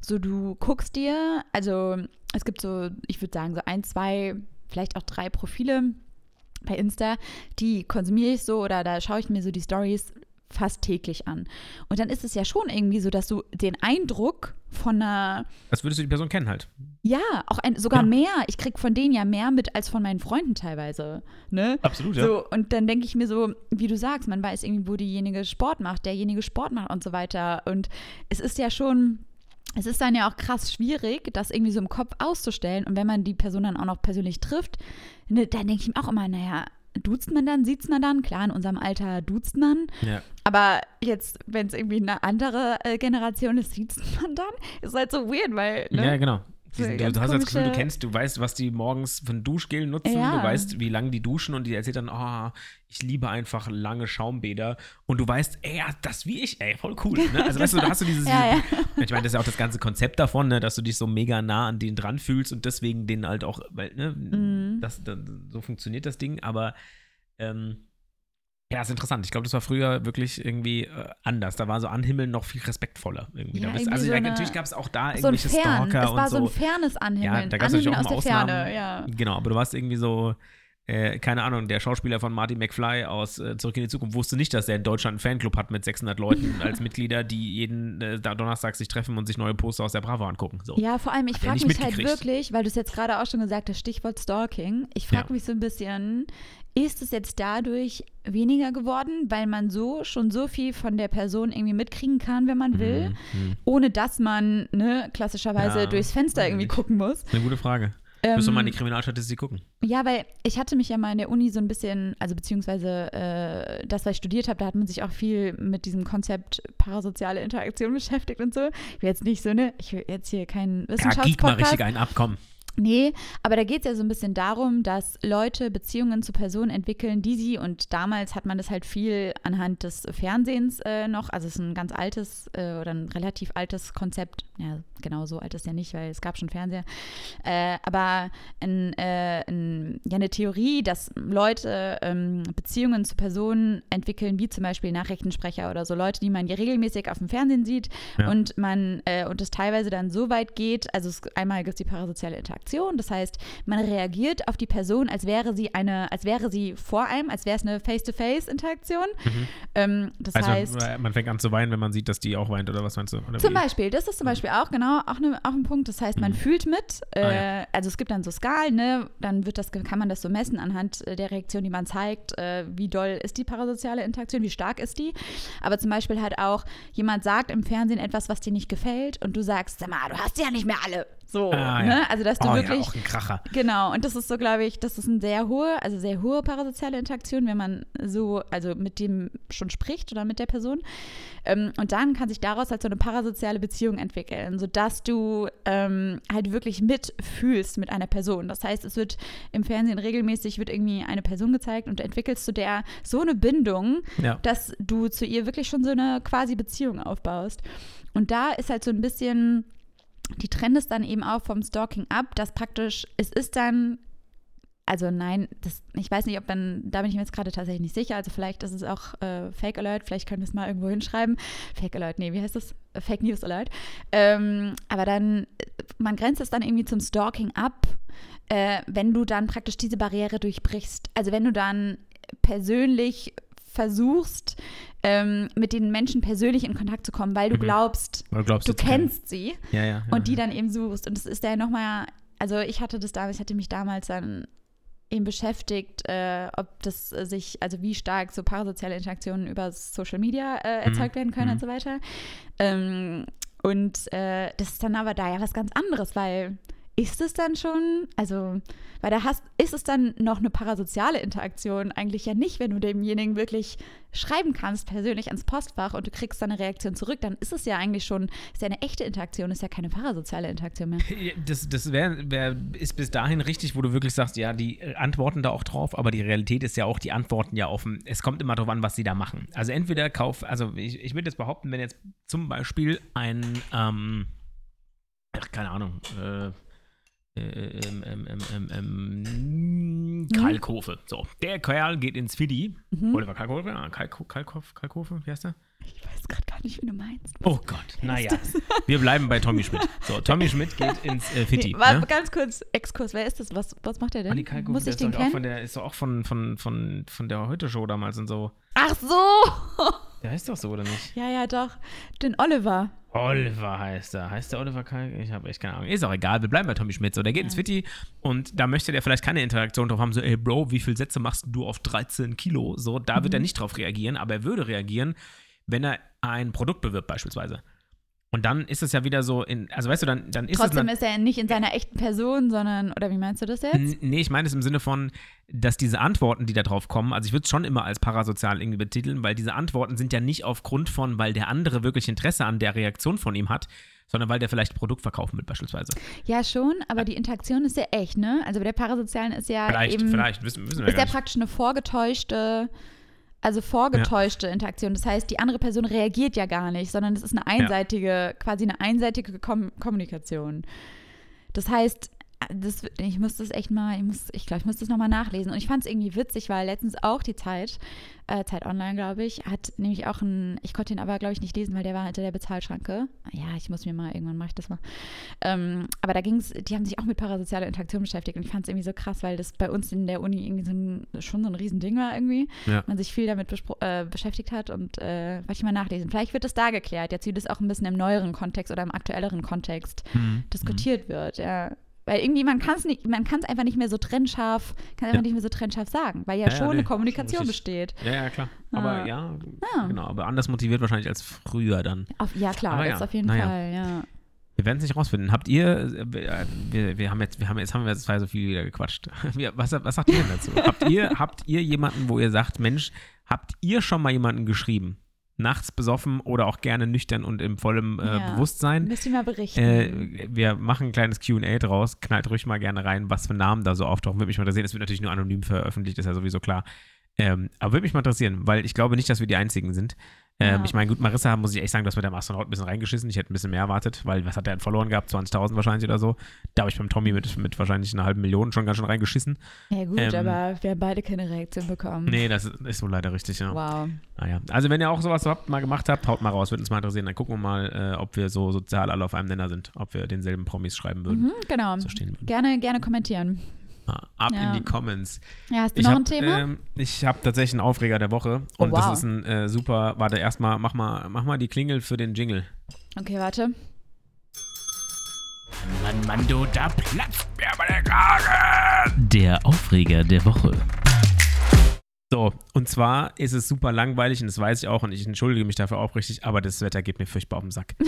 so du guckst dir, also es gibt so, ich würde sagen, so ein, zwei, vielleicht auch drei Profile bei Insta, die konsumiere ich so oder da schaue ich mir so die Stories fast täglich an. Und dann ist es ja schon irgendwie so, dass du den Eindruck von einer, Als würdest du die Person kennen halt. ja, auch ein, sogar Ja. mehr, ich krieg von denen ja mehr mit als von meinen Freunden teilweise, ne? Absolut, So, und dann denke ich mir so, wie du sagst, man weiß irgendwie, wo diejenige Sport macht, derjenige Sport macht und so weiter. Und es ist ja schon, es ist dann ja auch krass schwierig, das irgendwie so im Kopf auszustellen. Und wenn man die Person dann auch noch persönlich trifft, ne, dann denke ich mir auch immer, naja, duzt man dann, sieht's man dann? Klar, in unserem Alter duzt man. Ja. Aber jetzt, wenn es irgendwie eine andere äh, Generation ist, sieht man dann? Ist halt so weird, weil, ne? Ja, genau. Die sind, du, hast das Gefühl, du kennst, du weißt, was die morgens für ein Duschgel nutzen, Ja. du weißt, wie lange die duschen und die erzählt dann, oh, ich liebe einfach lange Schaumbäder und du weißt, ey, das wie ich, ey, voll cool. Ne? Also weißt du, da hast du dieses, Ja, ja. ich meine, das ist ja auch das ganze Konzept davon, ne, dass du dich so mega nah an denen dran fühlst und deswegen den halt auch, weil, ne, Mhm. das, das, so funktioniert das Ding, aber ähm, ja, ist interessant. Ich glaube, das war früher wirklich irgendwie äh, anders. Da war so Anhimmeln noch viel respektvoller. Irgendwie. Ja, da bist, irgendwie also so da, eine- natürlich gab es auch da So irgendwelche Fern, Stalker es war und so ein fernes Anhimmeln. ja, da gab es natürlich auch aus mal der Ausnahmen. Ferne, ja. Genau, aber du warst irgendwie so, äh, keine Ahnung, der Schauspieler von Marty McFly aus äh, Zurück in die Zukunft wusste nicht, dass er in Deutschland einen Fanclub hat mit 600 Leuten als Mitglieder, die jeden äh, Donnerstag sich treffen und sich neue Poster aus der Bravo angucken. So. Ja, vor allem, ich frage mich halt wirklich, weil du es jetzt gerade auch schon gesagt hast, Stichwort Stalking. Ich frage Ja. mich so ein bisschen, ist es jetzt dadurch weniger geworden, weil man so schon so viel von der Person irgendwie mitkriegen kann, wenn man will, Mhm. ohne dass man ne, klassischerweise Ja, durchs Fenster irgendwie gucken muss? Eine gute Frage. Müssen wir mal in die Ähm, Kriminalstatistik gucken. Ja, weil ich hatte mich ja mal in der Uni so ein bisschen, also beziehungsweise äh, das, was ich studiert habe, da hat man sich auch viel mit diesem Konzept parasoziale Interaktion beschäftigt und so. Ich will jetzt nicht so, ne, ich will jetzt hier keinen Ja, geek mal richtig ein Abkommen. Nee, aber da geht es ja so ein bisschen darum, dass Leute Beziehungen zu Personen entwickeln, die sie, und damals hat man das halt viel anhand des Fernsehens äh, noch, also es ist ein ganz altes äh, oder ein relativ altes Konzept, ja, genau so alt ist ja nicht, weil es gab schon Fernseher, äh, aber ein, äh, ein, ja, eine Theorie, dass Leute ähm, Beziehungen zu Personen entwickeln, wie zum Beispiel Nachrichtensprecher oder so Leute, die man ja regelmäßig auf dem Fernsehen sieht Ja. und man äh, und es teilweise dann so weit geht, also es, einmal gibt es die parasoziale Interaktion, das heißt, man reagiert auf die Person, als wäre sie eine, als wäre sie vor einem, als wäre es eine Face-to-Face-Interaktion. Ähm, das Also heißt, äh, man fängt an zu weinen, wenn man sieht, dass die auch weint, oder was meinst du? Zum wie? Beispiel, das ist zum Beispiel auch genau auch, ne, auch ein Punkt. Das heißt, man Mhm. fühlt mit. Äh, Ah, ja. Also es gibt dann so Skalen, ne? Dann wird das, kann man das so messen anhand äh, der Reaktion, die man zeigt. Äh, wie doll ist die parasoziale Interaktion, wie stark ist die? Aber zum Beispiel halt auch, jemand sagt im Fernsehen etwas, was dir nicht gefällt, und du sagst, sag mal, du hast ja nicht mehr alle. So, Ah, ja. ne? Also dass du oh, wirklich. ja, auch ein Kracher. Genau, und das ist so, glaube ich, das ist eine sehr hohe, also sehr hohe parasoziale Interaktion, wenn man so, also mit dem schon spricht oder mit der Person. Ähm, und dann kann sich daraus halt so eine parasoziale Beziehung entwickeln, sodass du ähm, halt wirklich mitfühlst mit einer Person. Das heißt, es wird im Fernsehen regelmäßig wird irgendwie eine Person gezeigt und du entwickelst zu der so eine Bindung, Ja. dass du zu ihr wirklich schon so eine quasi Beziehung aufbaust. Und da ist halt so ein bisschen, die Trend ist dann eben auch vom Stalking ab, dass praktisch, es ist dann, also nein, das, ich weiß nicht, ob dann, da bin ich mir jetzt gerade tatsächlich nicht sicher, also vielleicht ist es auch äh, Fake Alert, vielleicht können wir es mal irgendwo hinschreiben. Fake Alert, nee, wie heißt das? Äh, Fake News Alert. Ähm, aber dann, äh, man grenzt es dann irgendwie zum Stalking ab, äh, wenn du dann praktisch diese Barriere durchbrichst. Also wenn du dann persönlich versuchst, ähm, mit den Menschen persönlich in Kontakt zu kommen, weil du Mhm. glaubst, Oder glaubst du kennst sie Ja, ja. ja und die dann eben suchst. Und es ist ja nochmal, also ich hatte das damals, ich hatte mich damals dann eben beschäftigt, äh, ob das äh, sich, also wie stark so parasoziale Interaktionen über Social Media äh, erzeugt werden können Mhm. und so weiter. Ähm, und äh, das ist dann aber da ja was ganz anderes, weil ist es dann schon, also, weil da hast, ist es dann noch eine parasoziale Interaktion? Eigentlich ja nicht, wenn du demjenigen wirklich schreiben kannst, persönlich ans Postfach und du kriegst dann eine Reaktion zurück, dann ist es ja eigentlich schon, ist ja eine echte Interaktion, ist ja keine parasoziale Interaktion mehr. Ja, Das, das wär, wär, ist bis dahin richtig, wo du wirklich sagst, ja, die äh, antworten da auch drauf, aber die Realität ist ja auch, die antworten ja offen. Es kommt immer darauf an, was sie da machen. Also entweder kauf, also ich, ich würde jetzt behaupten, wenn jetzt zum Beispiel ein, ähm, ach, keine Ahnung, äh, äh, ähm, ähm, ähm, ähm, ähm, Kalkofe. So, der Kerl geht ins Fiddy. Mhm. Oliver Kalkofe, ja, Kalko, Kalkof, Kalkofe, wie heißt der? Ich weiß gerade gar nicht, wie du meinst. Oh Gott, naja. Wir bleiben bei Tommy Schmidt. So, Tommy Schmidt geht ins äh, Fitti. Nee, warte, ne? ganz kurz, Exkurs, wer ist das? Was, was macht er denn? Andi Kalkofe, Muss der ich ist den auch kennen? von der, ist doch auch von, von, von, von der Heute-Show damals und so. Ach so! Der heißt doch so, oder nicht? ja, ja, doch. Den Oliver. Oliver heißt er. Heißt der Oliver Kalk? Ich habe echt keine Ahnung. Ist auch egal, wir bleiben bei Tommy Schmidt. So, der geht ins Fitti und da möchte der vielleicht keine Interaktion drauf haben, so, ey Bro, wie viele Sätze machst du auf 13 Kilo? So, da wird er nicht drauf reagieren, aber er würde reagieren, wenn er ein Produkt bewirbt, beispielsweise. Und dann ist es ja wieder so, in, also weißt du, dann, dann ist Trotzdem es. ist er nicht in seiner echten Person, sondern, oder wie meinst du das jetzt? Nee, ich meine es im Sinne von, dass diese Antworten, die da drauf kommen, also ich würde es schon immer als parasozial irgendwie betiteln, weil diese Antworten sind ja nicht aufgrund von, weil der andere wirklich Interesse an der Reaktion von ihm hat, sondern weil der vielleicht Produkt verkaufen will, beispielsweise. Ja, schon, aber die Interaktion ist ja echt, ne? Also bei der Parasozialen ist ja Vielleicht, eben, vielleicht, wissen, wissen wir ist ja praktisch eine vorgetäuschte, also vorgetäuschte Interaktion. Das heißt, die andere Person reagiert ja gar nicht, sondern es ist eine einseitige, quasi eine einseitige Kom Kommunikation. Das heißt, das, ich muss das echt mal, ich, muss, ich glaube, ich muss das nochmal nachlesen. Und ich fand es irgendwie witzig, weil letztens auch die Zeit, äh, Zeit Online, glaube ich, hat nämlich auch ein, ich konnte ihn aber, glaube ich, nicht lesen, weil der war hinter der Bezahlschranke. Ja, ich muss mir mal, irgendwann mache ich das mal. Ähm, aber da ging es, die haben sich auch mit parasozialer Interaktion beschäftigt und ich fand es irgendwie so krass, weil das bei uns in der Uni irgendwie so ein, schon so ein Riesending war irgendwie. Ja. Man sich viel damit äh, beschäftigt hat und äh, wollte ich mal nachlesen. Vielleicht wird das da geklärt, jetzt wie das auch ein bisschen im neueren Kontext oder im aktuelleren Kontext Mhm. diskutiert wird, ja. Weil irgendwie, man kann es nicht, man kann es einfach nicht mehr so trennscharf, kann einfach Ja. nicht mehr so trennscharf sagen, weil ja, Ja, ja, schon nee, eine schon Kommunikation richtig. besteht. Ja, ja, klar. Aber ja, genau. Aber anders motiviert wahrscheinlich als früher dann. Auf, ja, klar, Aber das auf jeden. Fall, ja. Wir werden es nicht rausfinden. Habt ihr, äh, wir, wir haben jetzt, wir haben jetzt haben wir jetzt zwei so viel wieder gequatscht. Was, was sagt ihr denn dazu? habt ihr, habt ihr jemanden, wo ihr sagt, Mensch, habt ihr schon mal jemanden geschrieben? Nachts besoffen oder auch gerne nüchtern und im vollem äh, Ja. Bewusstsein? Müsst ihr mal berichten. Äh, wir machen ein kleines QA draus. Knallt ruhig mal gerne rein, was für Namen da so auftauchen. Würde mich mal interessieren. Es wird natürlich nur anonym veröffentlicht, ist ja sowieso klar. Ähm, aber würde mich mal interessieren, weil ich glaube nicht, dass wir die Einzigen sind. Ähm, Ja. Ich meine, gut, Marissa muss ich echt sagen, dass wir dem Astronaut ein bisschen reingeschissen. Ich hätte ein bisschen mehr erwartet, weil was hat der denn verloren gehabt? 20.000 wahrscheinlich oder so. Da habe ich beim Tommy mit, mit wahrscheinlich einer halben Million schon ganz schön reingeschissen. ja gut, ähm, aber wir haben beide keine Reaktion bekommen. Nee, das ist, ist so leider richtig, ja. Wow. Naja. Also, wenn ihr auch sowas habt, mal gemacht habt, haut mal raus. Würde uns mal interessieren. Dann gucken wir mal, äh, ob wir so sozial alle auf einem Nenner sind. Ob wir denselben Promis schreiben würden. Mhm, genau. So würden. Gerne, gerne kommentieren. Ab Ja. in die Comments. Ja, hast du Ich noch hab, ein Thema? Ähm, ich habe tatsächlich einen Aufreger der Woche. Oh, Und wow. das ist ein äh, super. Warte, erstmal, mach mal, mach mal die Klingel für den Jingle. okay, warte. Mann, Mann, du, da platzt mir aber der Kragen. Der Aufreger der Woche. So, und zwar ist es super langweilig und das weiß ich auch und ich entschuldige mich dafür aufrichtig, aber das Wetter geht mir furchtbar auf den Sack.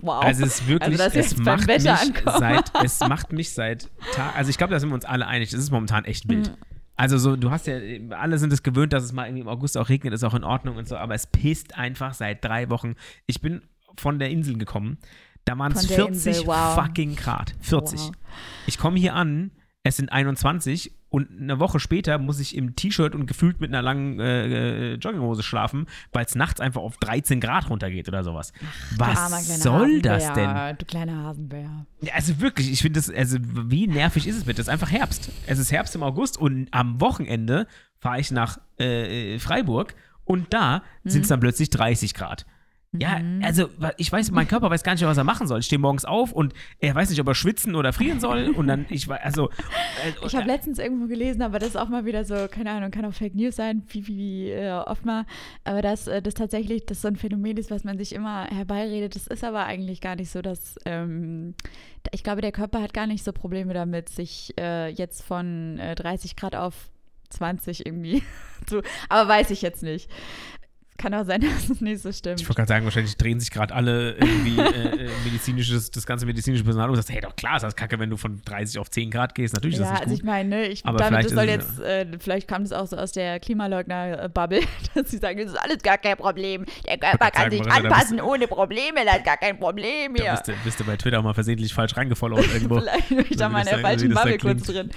Wow. Also es ist wirklich, Also, es macht mich ankommen. seit, es macht mich seit Tag, also ich glaube, da sind wir uns alle einig, es ist momentan echt wild. Mhm. Also so, du hast ja, alle sind es gewöhnt, dass es mal irgendwie im August auch regnet, ist auch in Ordnung und so, aber es pisst einfach seit drei Wochen. Ich bin von der Insel gekommen, da waren es Von der 40 Insel, wow. fucking Grad. 40. Wow. Ich komme hier an, es sind 21 und eine Woche später muss ich im T-Shirt und gefühlt mit einer langen äh, äh, Jogginghose schlafen, weil es nachts einfach auf 13 Grad runtergeht oder sowas. Armer Was soll das denn? Du kleiner Hasenbär. Also wirklich, ich finde das, also wie nervig ist es bitte? Es ist einfach Herbst. Es ist Herbst im August und am Wochenende fahre ich nach äh, Freiburg und da sind es dann plötzlich 30 Grad. Ja, also wa- ich weiß, mein Körper weiß gar nicht, was er machen soll. Ich stehe morgens auf und er weiß nicht, ob er schwitzen oder frieren soll. Und dann, ich weiß, also. Äh, Ich habe letztens irgendwo gelesen, aber das ist auch mal wieder so, keine Ahnung, kann auch Fake News sein, wie, wie, wie äh, oft mal, aber dass äh, das tatsächlich das so ein Phänomen ist, was man sich immer herbeiredet. Das ist aber eigentlich gar nicht so, dass ähm, ich glaube, der Körper hat gar nicht so Probleme damit, sich äh, jetzt von äh, 30 Grad auf 20 irgendwie zu, aber weiß ich jetzt nicht. Kann auch sein, dass es nicht so stimmt. Ich wollte gerade sagen, wahrscheinlich drehen sich gerade alle irgendwie äh, äh, medizinisches, das ganze medizinische Personal um und sagt, hey, doch klar ist das kacke, wenn du von 30 auf 10 Grad gehst. Natürlich ist Ja, das also nicht ich gut. meine, ne, ich, Aber damit, das vielleicht soll jetzt, äh, vielleicht kam das auch so aus der Klimaleugner-Bubble, dass sie sagen, das ist alles gar kein Problem. Der Körper kann sagen, sich da anpassen ohne Probleme, das ist gar kein Problem da hier. bist du, bist du bei Twitter auch mal versehentlich falsch reingefollowt irgendwo. Vielleicht bin ich da mal in der da- falschen da Bubble kurz drin.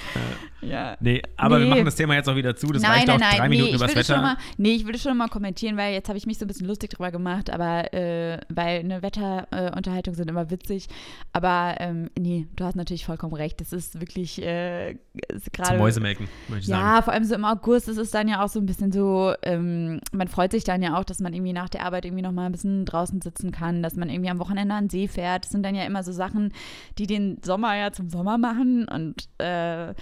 Ja. Nee, aber wir Nee. machen das Thema jetzt auch wieder zu. Das nein, reicht nein, auch nein, drei nee, Minuten ich übers will das Wetter. mal, nee, ich würde schon mal kommentieren, weil jetzt habe ich mich so ein bisschen lustig drüber gemacht, aber äh, weil eine Wetterunterhaltung sind immer witzig, aber ähm, nee, du hast natürlich vollkommen recht, das ist wirklich äh, gerade Mäusemelken, möchte ich sagen. Ja, vor allem so im August ist es dann ja auch so ein bisschen so, ähm, man freut sich dann ja auch, dass man irgendwie nach der Arbeit irgendwie nochmal ein bisschen draußen sitzen kann, dass man irgendwie am Wochenende an den See fährt. Das sind dann ja immer so Sachen, die den Sommer ja zum Sommer machen und äh,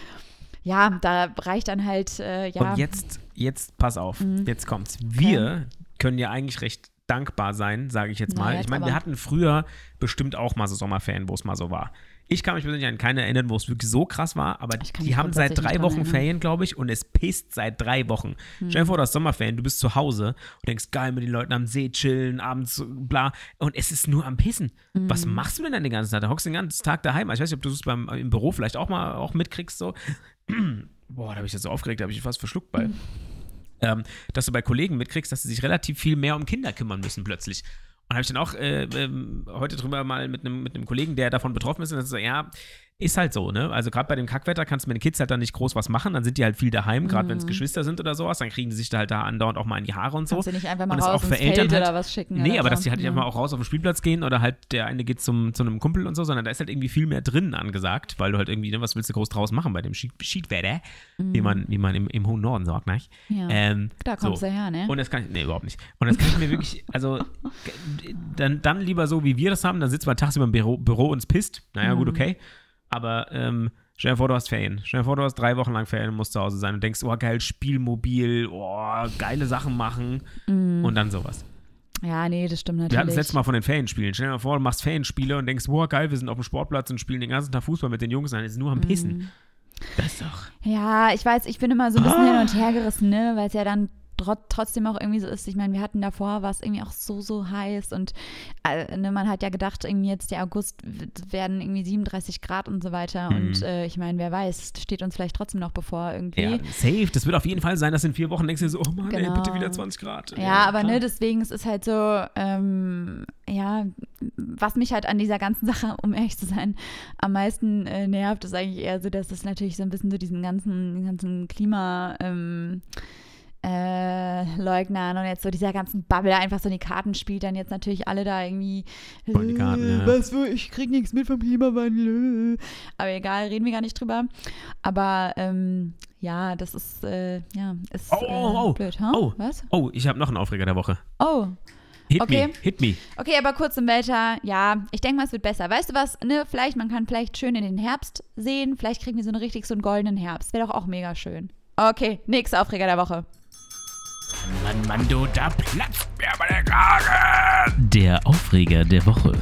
ja, da reicht dann halt, äh, ja. Und jetzt, jetzt, pass auf, Mhm. jetzt kommt's. Wir können ja eigentlich recht dankbar sein, sage ich jetzt mal. jetzt ich meine, wir hatten früher bestimmt auch mal so Sommerferien, wo es mal so war. Ich kann mich persönlich an keine erinnern, wo es wirklich so krass war, aber die haben seit drei Wochen. Ferien, glaube ich, und es pisst seit drei Wochen. Stell dir vor, du hast Sommerferien, du bist zu Hause und denkst, geil, mit den Leuten am See chillen, abends bla, und es ist nur am Pissen. Was Mhm. machst du denn dann den ganzen Tag? Da hockst du den ganzen Tag daheim. Ich weiß nicht, ob du es beim im Büro vielleicht auch mal auch mitkriegst, so. Boah, da habe ich jetzt so aufgeregt, da habe ich fast verschluckt bei. Ähm, dass du bei Kollegen mitkriegst, dass sie sich relativ viel mehr um Kinder kümmern müssen plötzlich. Und habe ich dann auch äh, ähm, heute drüber mal mit einem mit Kollegen, der davon betroffen ist, und das ist so, ja, ist halt so, ne? Also gerade bei dem Kackwetter kannst du mit den Kids halt dann nicht groß was machen, dann sind die halt viel daheim, gerade wenn es Mhm. Geschwister sind oder sowas, dann kriegen die sich da halt da andauernd auch mal in die Haare und so. Kannst du nicht einfach mal Und raus auch für Feld Eltern halt- oder was schicken? Nee, aber so. dass die halt nicht Ja. einfach auch raus auf den Spielplatz gehen oder halt der eine geht zum, zu einem Kumpel und so, sondern da ist halt irgendwie viel mehr drin angesagt, weil du halt irgendwie, ne, was willst du groß draus machen bei dem Schied- Schiedwetter, wie man, wie man im, im hohen Norden sagt, ne? Mhm. Ja. Ähm, da kommst so. du her, ne? Und das kann ich, nee, überhaupt nicht. Und das kann ich mir wirklich, also, dann, dann lieber so, wie wir das haben, dann sitzt man tagsüber im Büro, Büro und es pisst. Naja, gut, Mhm. okay. Aber, ähm, stell dir vor, du hast Ferien. Stell dir vor, du hast drei Wochen lang Ferien und musst zu Hause sein und denkst, oh, geil, Spielmobil, oh, geile Sachen machen und dann sowas. ja, nee, das stimmt Wir hatten natürlich. das letzte Mal von den Ferienspielen. Stell dir mal vor, du machst Ferienspiele und denkst, wow, geil, wir sind auf dem Sportplatz und spielen den ganzen Tag Fußball mit den Jungs, dann ist nur am Pissen. Mhm. Das ist doch. Ja, ich weiß, ich bin immer so ein bisschen Ah. hin und her gerissen, ne, weil es ja dann trotzdem auch irgendwie so ist. Ich meine, wir hatten davor, war es irgendwie auch so, so heiß und äh, ne, man hat ja gedacht, irgendwie jetzt der August werden irgendwie 37 Grad und so weiter. Mhm. Und äh, ich meine, wer weiß, steht uns vielleicht trotzdem noch bevor irgendwie. Ja, safe. Das wird auf jeden Fall sein, dass in vier Wochen denkst du so, oh Mann, ey, Genau. bitte wieder 20 Grad. Ja, aber klar. ne, deswegen es ist halt so, ähm, ja, was mich halt an dieser ganzen Sache, um ehrlich zu sein, am meisten äh, nervt, ist eigentlich eher so, dass es natürlich so ein bisschen so diesen ganzen, den ganzen Klima, ähm, äh, Leugnern und jetzt so dieser ganzen Bubble einfach so in die Karten spielt, dann jetzt natürlich alle da irgendwie, Voll die Karten, äh, ja. was ich krieg nichts mit vom Klimawandel. äh. Aber egal, reden wir gar nicht drüber. Aber ähm, ja, das ist, äh, ja, ist Oh, oh, oh. blöd, huh? Oh. Was? Oh, ich habe noch einen Aufreger der Woche. Oh, Hit Okay. me, hit me. Okay, aber kurz im Wetter, ja, ich denke mal, es wird besser. Weißt du was, ne, vielleicht, man kann vielleicht schön in den Herbst sehen, vielleicht kriegen wir so einen richtig so einen goldenen Herbst. Wäre doch auch mega schön. Okay, nächster Aufreger der Woche. Mann, Mann, du, da platzt mir aber der Kragen. Der Aufreger der Woche.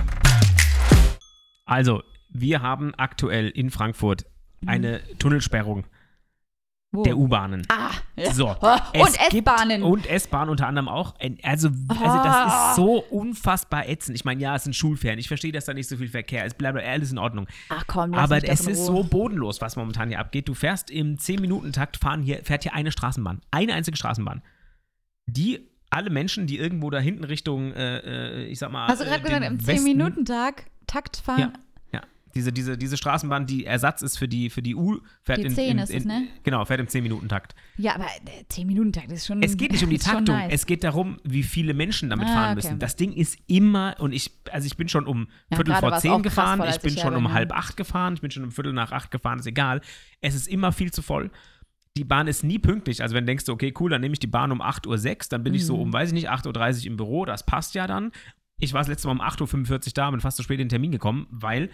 Also, wir haben aktuell in Frankfurt eine Tunnelsperrung Wo? der U-Bahnen. Ah. So. Oh, und S-Bahnen. Und S-Bahn unter anderem auch. Also, also das ist so unfassbar ätzend. Ich meine, ja, es sind Schulferien. Ich verstehe, dass da nicht so viel Verkehr ist. Bla, alles in Ordnung. Ach komm, lass Aber es ist so bodenlos, was momentan hier abgeht. Du fährst im 10-Minuten-Takt, fahren hier, fährt hier eine Straßenbahn. Eine einzige Straßenbahn. Die alle Menschen, die irgendwo da hinten Richtung, äh, äh, ich sag mal. Hast du äh, gerade gesagt, den im Westen- 10-Minuten-Tag Takt fahren? Ja. Ja. Diese, diese, diese Straßenbahn, die Ersatz ist für die, für die U, fährt Die in, 10 in, ist es, in, ne? Genau, fährt im 10-Minuten-Takt. Ja, aber der 10-Minuten-Takt ist schon. Es geht nicht um die Taktung, nice. es geht darum, wie viele Menschen damit Ah, fahren okay. müssen. Das Ding ist immer, und ich, also ich bin schon um Ja, Viertel vor war's zehn auch krass gefahren, voll, ich bin ich schon um halb acht gefahren, ich bin schon um Viertel nach acht gefahren, ist egal. Es ist immer viel zu voll. Die Bahn ist nie pünktlich. Also wenn du denkst, okay, cool, dann nehme ich die Bahn um 8.06 Uhr, dann bin ich so Mhm. um, weiß ich nicht, 8.30 Uhr im Büro, das passt ja dann. Ich war das letzte Mal um 8.45 Uhr da, bin fast zu spät in den Termin gekommen, weil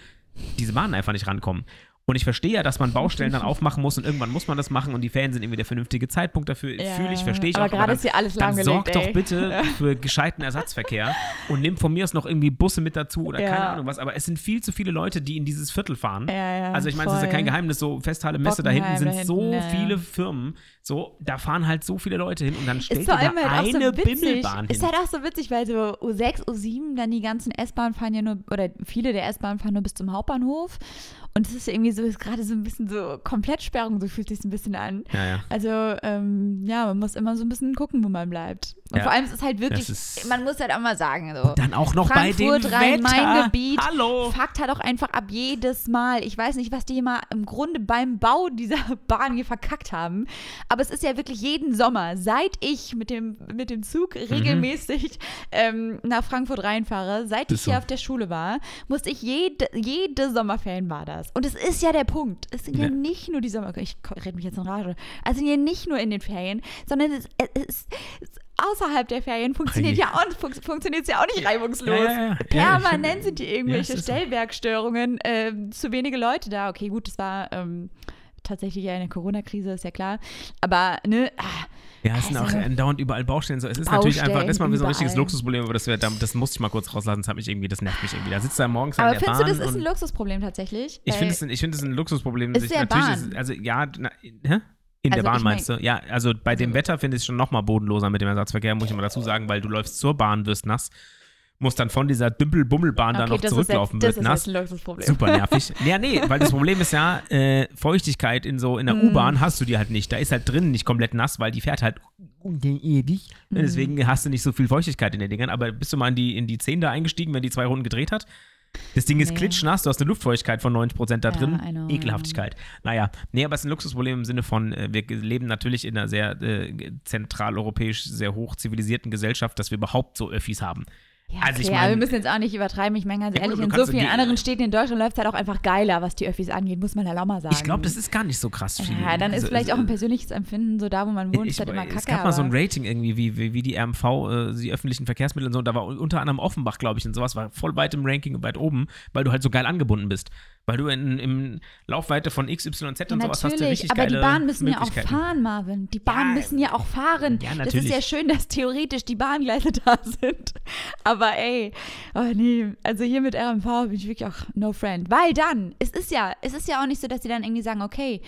diese Bahnen einfach nicht rankommen. Und ich verstehe ja, dass man Baustellen dann aufmachen muss und irgendwann muss man das machen und die Ferien sind irgendwie der vernünftige Zeitpunkt dafür. Ja, Fühle ich, verstehe ich aber auch. gerade dann- ist hier alles dann sorg doch bitte für gescheiten Ersatzverkehr und nimm von mir aus noch irgendwie Busse mit dazu oder Ja. keine Ahnung was. Aber es sind viel zu viele Leute, die in dieses Viertel fahren. Ja, ja, also ich meine, es ist ja kein Geheimnis, so Festhalle Messe da hinten sind so hinten, ja. viele Firmen. So, da fahren halt so viele Leute hin und dann Ist allem da halt so eine witzig. Bimmelbahn Ist hin. halt auch so witzig, weil so U6, U7, dann die ganzen S-Bahnen fahren ja nur, oder viele der S-Bahnen fahren nur bis zum Hauptbahnhof. Und es ist irgendwie so, ist gerade so ein bisschen so Komplettsperrung, so fühlt sich ein bisschen an. ja, ja. Also, ähm, ja, man muss immer so ein bisschen gucken, wo man bleibt. Und Ja. vor allem ist es halt wirklich, ist- man muss halt auch mal sagen, so. Dann auch noch bei dem Frankfurt, Rhein-Main-Gebiet, Wetter. Hallo. Fuckt halt auch einfach ab jedes Mal. Ich weiß nicht, was die mal im Grunde beim Bau dieser Bahn hier verkackt haben. Aber es ist ja wirklich jeden Sommer, seit ich mit dem, mit dem Zug regelmäßig ähm, nach Frankfurt reinfahre, seit ich Ist hier so. auf der Schule war, musste ich jede, jede Sommerferien war das. Und es ist ja der Punkt. Es sind ja, Ja. nicht nur die Sommer... Ich rede mich jetzt in Rage. Also sind ja nicht nur in den Ferien, sondern es, es, es, außerhalb der Ferien funktioniert ja auch, fun funktioniert ja auch nicht reibungslos. Ja, ja, Permanent sind die Ja, irgendwelche. Stellwerkstörungen, ähm, zu wenige Leute da. Okay, gut, das war ähm, tatsächlich ja eine Corona-Krise, ist ja klar. Aber, ne, ah, Ja, es sind auch Also- andauernd überall Baustellen. So. Es ist natürlich einfach, das ist mal Baustellen so ein richtiges. Luxusproblem, aber das, wär, das musste ich mal kurz rauslassen. Das, hat mich irgendwie, das nervt mich irgendwie. Da sitzt er morgens aber findest Bahn du, das ist ein Luxusproblem tatsächlich? Ich finde es ein, ich find ein Luxusproblem. Ist sich- der natürlich Bahn. Ist, also ja, na, hä? In Also der Bahn ich mein- meinst du? Ja, also bei dem Also- Wetter finde ich es schon noch mal bodenloser mit dem Ersatzverkehr, muss ich mal dazu sagen, weil du läufst zur Bahn, wirst nass muss dann von dieser Dümpel-Bummelbahn dann noch zurücklaufen, ist wird das nass. ist jetzt ein Luxusproblem. Super nervig. ja, nee, weil das Problem ist ja, äh, Feuchtigkeit in so in der Mm. U-Bahn hast du die halt nicht. Da ist halt drin nicht komplett nass, weil die fährt halt ewig. Mm. Deswegen hast du nicht so viel Feuchtigkeit in den Dingern. Aber bist du mal in die, in die 10 da eingestiegen, wenn die zwei Runden gedreht hat? Das Ding ist Nee. klitschnass, du hast eine Luftfeuchtigkeit von 90% da Ja, drin. Know, Ekelhaftigkeit. Naja, nee, aber es ist ein Luxusproblem im Sinne von, äh, wir leben natürlich in einer sehr äh, zentraleuropäisch, sehr hoch zivilisierten Gesellschaft, dass wir überhaupt so Öffis haben. Ja, Also ich okay, mein- aber wir müssen jetzt auch nicht übertreiben. Ich meine ganz Ja, ehrlich, in so vielen anderen Städten in Deutschland läuft es halt auch einfach geiler, was die Öffis angeht, muss man halt auch mal sagen. Ich glaube, das ist gar nicht so krass viel. Ja, dann ist Also, vielleicht äh, auch ein persönliches Empfinden, so da, wo man wohnt, ich, ist halt immer kacke. es gab mal so ein aber- Rating irgendwie, wie, wie, wie die RMV, äh, die öffentlichen Verkehrsmittel und so, und da war unter anderem Offenbach, glaube ich, und sowas war voll weit im Ranking und weit oben, weil du halt so geil angebunden bist. Weil du in, in Laufweite von XYZ Ja, und sowas hast du natürlich, richtig aber die Bahnen müssen ja auch fahren, Marvin. Die Bahnen Ja, müssen ja auch fahren. ja, das ist natürlich. ja schön, dass theoretisch die Bahngleise da sind. Aber ey, oh nee, also hier mit RMV bin ich wirklich auch no friend. Weil dann, es ist ja, es ist ja auch nicht so, dass die dann irgendwie sagen, okay,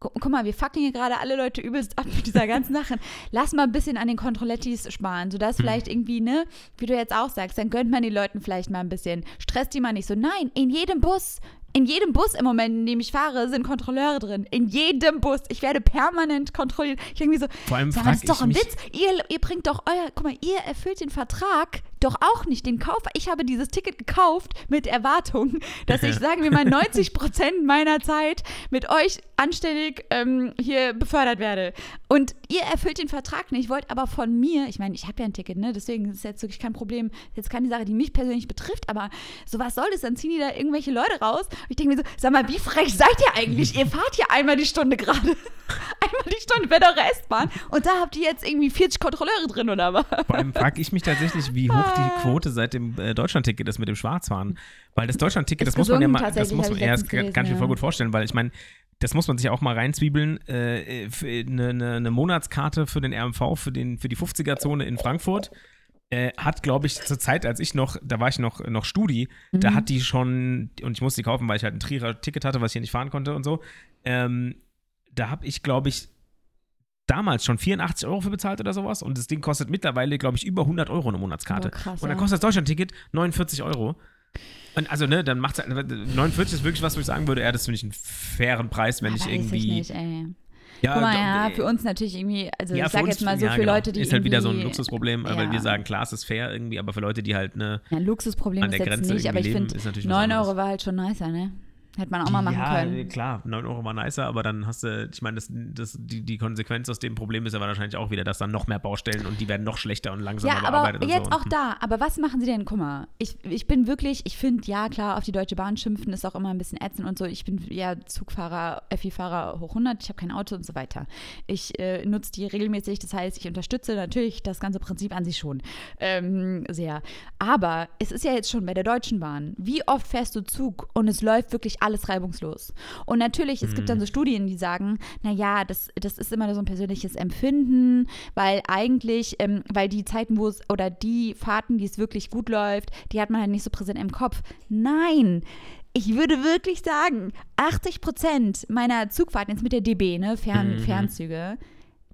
gu guck mal, wir fucken hier gerade alle Leute übelst ab mit dieser ganzen Sache. Lass mal ein bisschen an den Kontrollettis sparen, sodass Hm. vielleicht irgendwie, ne, wie du jetzt auch sagst, dann gönnt man den Leuten vielleicht mal ein bisschen. Stresst die mal nicht so. Nein, in jedem Bus in jedem Bus im Moment, in dem ich fahre, sind Kontrolleure drin. In jedem Bus. Ich werde permanent kontrolliert. Ich irgendwie so, Vor allem sag mal, das ist doch ein Witz. Ihr, ihr bringt doch euer, guck mal, ihr erfüllt den Vertrag doch auch nicht, den Kauf. Ich habe dieses Ticket gekauft mit Erwartung, dass ich, sagen wir mal, 90 Prozent meiner Zeit mit euch anständig ähm, hier befördert werde. Und ihr erfüllt den Vertrag nicht, wollt aber von mir, ich meine, ich habe ja ein Ticket, ne? deswegen ist es jetzt wirklich kein Problem, ist jetzt keine Sache, die mich persönlich betrifft, aber so was soll das? Dann ziehen die da irgendwelche Leute raus. Und ich denke mir so, sag mal, wie frech seid ihr eigentlich? Ihr fahrt hier einmal die Stunde gerade. einmal die Stunde bei der S-Bahn und da habt ihr jetzt irgendwie 40 Kontrolleure drin oder was? Vor allem frage ich mich tatsächlich, wie hoch Ah. die Quote seit dem äh, Deutschlandticket ist mit dem Schwarzfahren. Weil das Deutschlandticket, das muss man ja mal, das muss man ja, das kann, kann ich mir gelesen, voll gut vorstellen, weil ich meine, das muss man sich auch mal reinzwiebeln. Äh, eine, eine, eine Monatskarte für den RMV, für, den, für die 50er-Zone in Frankfurt. Äh, hat, glaube ich, zur Zeit, als ich noch, da war ich noch, noch Studi, da Mhm. hat die schon, und ich musste die kaufen, weil ich halt ein Trierer Ticket hatte, was ich hier nicht fahren konnte und so. Ähm, da habe ich, glaube ich, damals schon 84 Euro für bezahlt oder sowas. Und das Ding kostet mittlerweile, glaube ich, über 100 Euro eine Monatskarte. Oh, krass, und dann kostet das Deutschlandticket 49 Euro. Und also, ne, dann macht 49 ist wirklich was, wo ich sagen würde, ja, das finde ich einen fairen Preis, wenn Ja, ich weiß irgendwie. Ich nicht, ey. Ja, Guck mal, ja, äh, für uns natürlich irgendwie, also ja, ich sag uns- jetzt mal so ja, für genau. Leute, die Ist halt wieder so ein Luxusproblem, weil ja. wir sagen, klar, es ist fair irgendwie, aber für Leute, die halt, ne, Ja, ein Luxusproblem an ist der jetzt Grenze nicht, aber ich finde, ist natürlich was 9 anderes. Euro war halt schon nicer, ne? Hätte man auch mal machen ja, können. klar, 9 Euro war nicer, aber dann hast du, ich meine, das, das, die, die Konsequenz aus dem Problem ist aber wahrscheinlich auch wieder, dass dann noch mehr Baustellen und die werden noch schlechter und langsamer Ja, aber und jetzt so. auch da. Aber was machen sie denn? Guck mal, ich, ich bin wirklich, ich finde, ja klar, auf die Deutsche Bahn schimpfen ist auch immer ein bisschen ätzend und so. Ich bin ja Zugfahrer, FI-Fahrer hoch 100, ich habe kein Auto und so weiter. Ich äh, nutze die regelmäßig, das heißt, ich unterstütze natürlich das ganze Prinzip an sich schon ähm, sehr. Aber es ist ja jetzt schon bei der Deutschen Bahn. Wie oft fährst du Zug und es läuft wirklich alles reibungslos? Und natürlich, es gibt dann so Studien, die sagen, naja, das, das ist immer so ein persönliches Empfinden, weil eigentlich, ähm, weil die Zeiten, wo es, oder die Fahrten, die es wirklich gut läuft, die hat man halt nicht so präsent im Kopf. Nein! Ich würde wirklich sagen, 80 Prozent meiner Zugfahrten jetzt mit der DB, ne, Fern, Mhm. Fernzüge,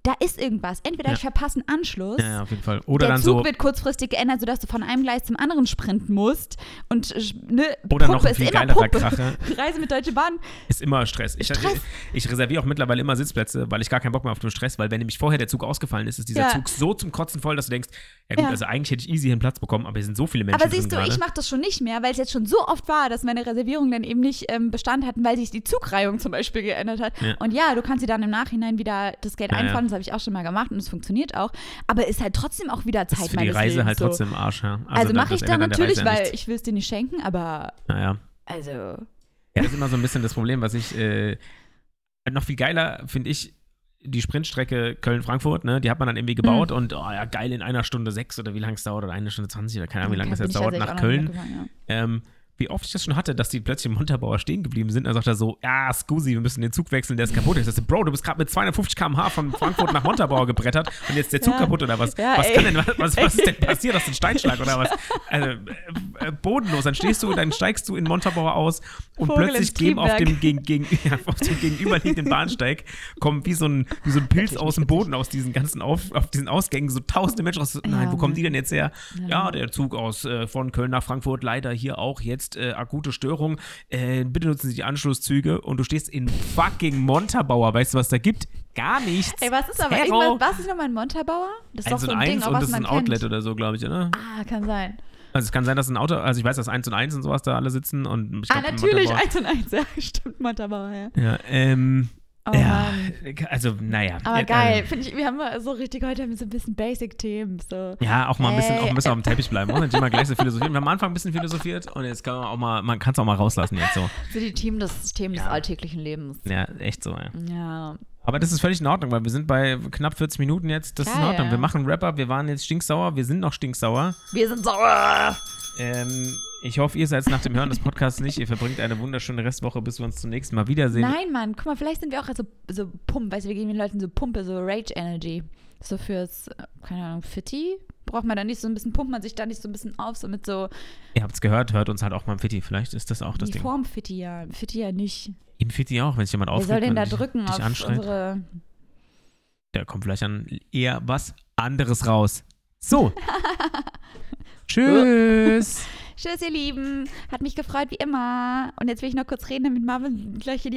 da ist irgendwas. Entweder Ja. ich verpasse einen Anschluss, ja, auf jeden Fall. Oder der dann Zug so, wird kurzfristig geändert, sodass du von einem Gleis zum anderen sprinten musst. Und ne, oder Puppe noch ein ist viel immer geilerer Puppe. Kracher. Reise mit Deutsche Bahn. Ist immer Stress. Ich, Stress. ich, ich reserviere auch mittlerweile immer Sitzplätze, weil ich gar keinen Bock mehr auf den Stress, weil wenn nämlich vorher der Zug ausgefallen ist, ist dieser Ja. Zug so zum Kotzen voll, dass du denkst, ja gut, also eigentlich hätte ich easy einen Platz bekommen, aber hier sind so viele Menschen Aber siehst du, gerade. ich mache das schon nicht mehr, weil es jetzt schon so oft war, dass meine Reservierungen dann eben nicht ähm, Bestand hatten, weil sich die Zugreihung zum Beispiel geändert hat. Und ja, du kannst dir dann im Nachhinein wieder das Geld ja. einfahren, habe ich auch schon mal gemacht und es funktioniert auch. Aber ist halt trotzdem auch wieder das Zeit ist für die Reise Lebens, halt so. trotzdem im Arsch, ja. Also, da- mache das ich dann der natürlich, ja weil ich will es dir nicht schenken, aber Naja. also. Ja, das ist immer so ein bisschen das Problem, was ich äh, noch viel geiler finde ich. Die Sprintstrecke Köln-Frankfurt, ne, die hat man dann irgendwie gebaut und oh ja, geil in einer Stunde sechs oder wie lange es dauert oder eine Stunde zwanzig oder keine Ahnung, wie lange das jetzt dauert nach Köln. mitgefahren, ja. Ähm, wie oft ich das schon hatte, dass die plötzlich im Montabaur stehen geblieben sind. Dann sagt er so, ja, Scusi, wir müssen den Zug wechseln, der ist kaputt. Ich sagte, Bro, du bist gerade mit 250 km/h von Frankfurt nach Montabaur gebrettert und jetzt ist der Zug Ja. kaputt oder was? Ja, was, denn, was, was ist denn passiert? Hast du einen Steinschlag oder was? Also, äh, äh, bodenlos. Dann stehst du, dann steigst du in Montabaur aus und Vogel plötzlich geben auf dem, gegen, gegen, ja, auf dem gegenüberliegenden Bahnsteig kommen wie so ein, wie so ein Pilz aus dem Boden aus diesen ganzen auf, auf diesen Ausgängen so tausende Menschen raus. Nein, wo kommen die denn jetzt her? Ja, Ja. der Zug aus äh, von Köln nach Frankfurt, leider hier auch jetzt äh, akute Störung. Äh, bitte nutzen Sie die Anschlusszüge und du stehst in fucking Montabaur. Weißt du, was da gibt? Gar nichts. Ey, was ist aber Zero. irgendwas, was ist nochmal ein Montabaur? Das ist doch so ein Ding, auch und was das ist ein Outlet kennt. oder so, glaube ich, oder? Ah, kann sein. Also es kann sein, dass ein Auto, also ich weiß, dass 1 und 1 und sowas da alle sitzen und ich Ah, glaub, ein natürlich, Montabaur- eins und eins, ja, stimmt, Montabaur, ja. Ja, ähm, Oh ja, Mann. also naja. Aber Ja, geil, äh, finde ich, wir haben mal so richtig heute haben so ein bisschen Basic-Themen, so. Ja, auch mal ein bisschen, Ey. auch ein bisschen auf dem Teppich bleiben. Und nicht immer gleich so philosophieren. Wir haben am Anfang ein bisschen philosophiert und jetzt kann man auch mal, man kann es auch mal rauslassen jetzt so. So die Themen des, Themen des Ja. alltäglichen Lebens. Ja, echt so, ja. Ja. Aber das ist völlig in Ordnung, weil wir sind bei knapp 40 Minuten jetzt. Das ist in Geil. Ordnung. Wir machen Wrap-Up. Wir waren jetzt stinksauer. Wir sind noch stinksauer. Wir sind sauer. Ähm, ich hoffe, ihr seid nach dem Hören des Podcasts nicht. Ihr verbringt eine wunderschöne Restwoche, bis wir uns zum nächsten Mal wiedersehen. Nein, Mann, guck mal, vielleicht sind wir auch so, so Pump, weißt du, wir geben den Leuten so Pumpe, so Rage Energy. So fürs, äh, keine Ahnung, Fitti? Braucht man da nicht so ein bisschen, pumpt man sich da nicht so ein bisschen auf, so mit so, Ihr habt es gehört, hört uns halt auch mal im Fitti. Vielleicht ist das auch das die Ding. Form Fitti ja, Fitti ja nicht. Im Fitti auch, wenn sich jemand Wer aufregt. soll denn da dich- drücken dich auf anschreit. unsere, Da kommt vielleicht dann eher was anderes raus. So. Tschüss. Tschüss, ihr Lieben. Hat mich gefreut, wie immer. Und jetzt will ich noch kurz reden, damit Marvin gleich hier die